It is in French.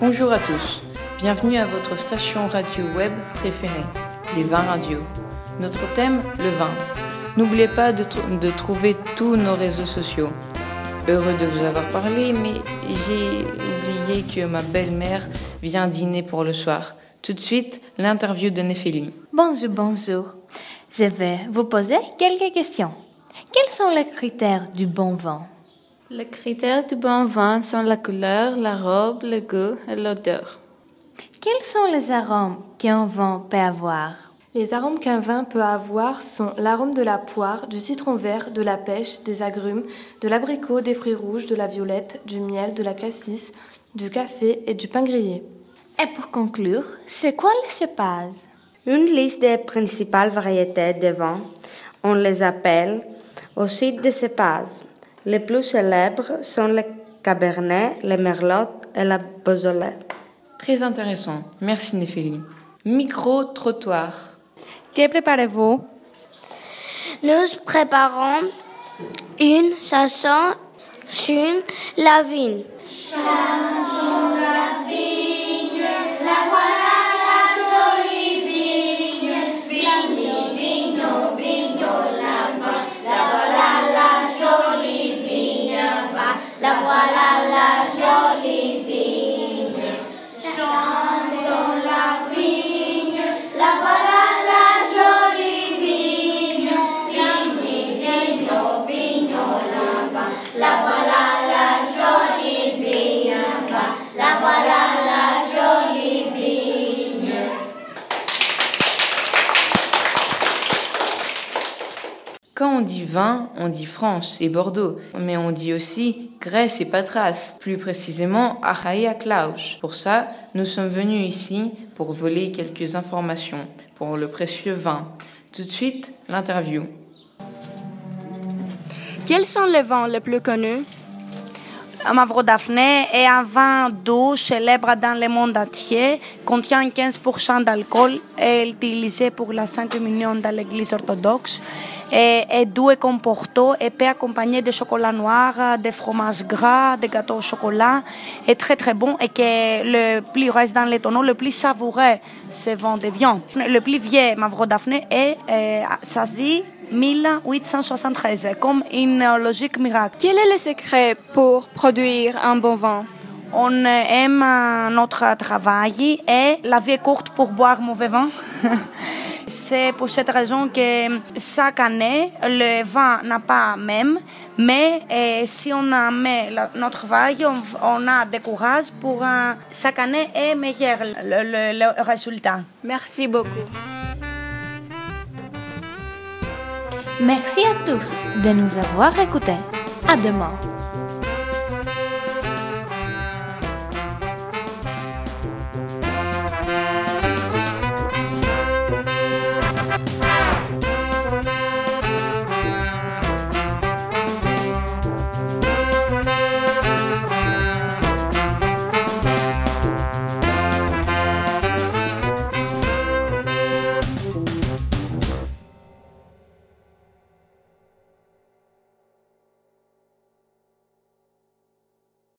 Bonjour à tous, bienvenue à votre station radio web préférée, les vins radio. Notre thème, le vin. N'oubliez pas de, trouver tous nos réseaux sociaux. Heureux de vous avoir parlé, mais j'ai oublié que ma belle-mère vient dîner pour le soir. Tout de suite, l'interview de Néphélie. Bonjour, bonjour. Je vais vous poser quelques questions. Quels sont les critères du bon vin? Les critères du bon vin sont la couleur, la robe, le goût et l'odeur. Quels sont les arômes qu'un vin peut avoir? Les arômes qu'un vin peut avoir sont l'arôme de la poire, du citron vert, de la pêche, des agrumes, de l'abricot, des fruits rouges, de la violette, du miel, de la cassis, du café et du pain grillé. Et pour conclure, c'est quoi le cépage Une liste des principales variétés de vin. On les appelle aussi des cépages. Les plus célèbres sont le Cabernet, le Merlot et la Beaujolais. Très intéressant. Merci Néphélie. Micro-trottoir. Que préparez-vous? Nous préparons une chanson sur la vigne. Quand on dit vin, on dit France et Bordeaux, mais on dit aussi Grèce et Patras, plus précisément Achaïa Klaus. Pour ça, nous sommes venus ici pour voler quelques informations pour le précieux vin. Tout de suite, l'interview. Quels sont les vins les plus connus? Mavro Daphné est un vin doux célèbre dans le monde entier, contient 15% d'alcool est utilisé pour la Sainte Communion dans l'église orthodoxe. Est doux et comportant et peut accompagner de chocolat noir, des fromages gras, des gâteaux au chocolat. est très très bon et que le plus reste dans les tonneaux, le plus savoureux, c'est vin de viande. Le plus vieux Mavro Daphné est euh, Sazi 1873, comme une logique miracle. Quel est le secret pour produire un bon vin? On aime notre travail et la vie est courte pour boire mauvais vin. C'est pour cette raison que chaque année, le vin n'a pas même, mais eh, si on a met notre travail, on, on a des courage pour chaque année est meilleur le, le- le résultat. Merci beaucoup. Merci à tous de nous avoir écoutés. À demain.